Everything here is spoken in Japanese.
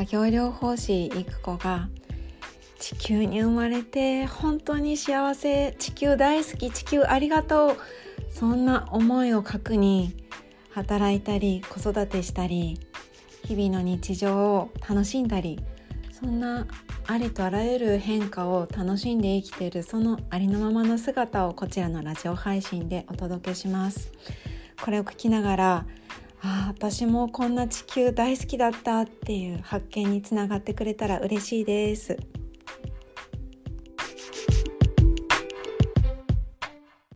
作業療法士育子が地球に生まれて本当に幸せ地球大好き地球ありがとうそんな思いを核に働いたり子育てしたり日々の日常を楽しんだりそんなありとあらゆる変化を楽しんで生きているそのありのままの姿をこちらのラジオ配信でお届けします。これを聞きながらあ私もこんな地球大好きだったっていう発見につながってくれたら嬉しいです。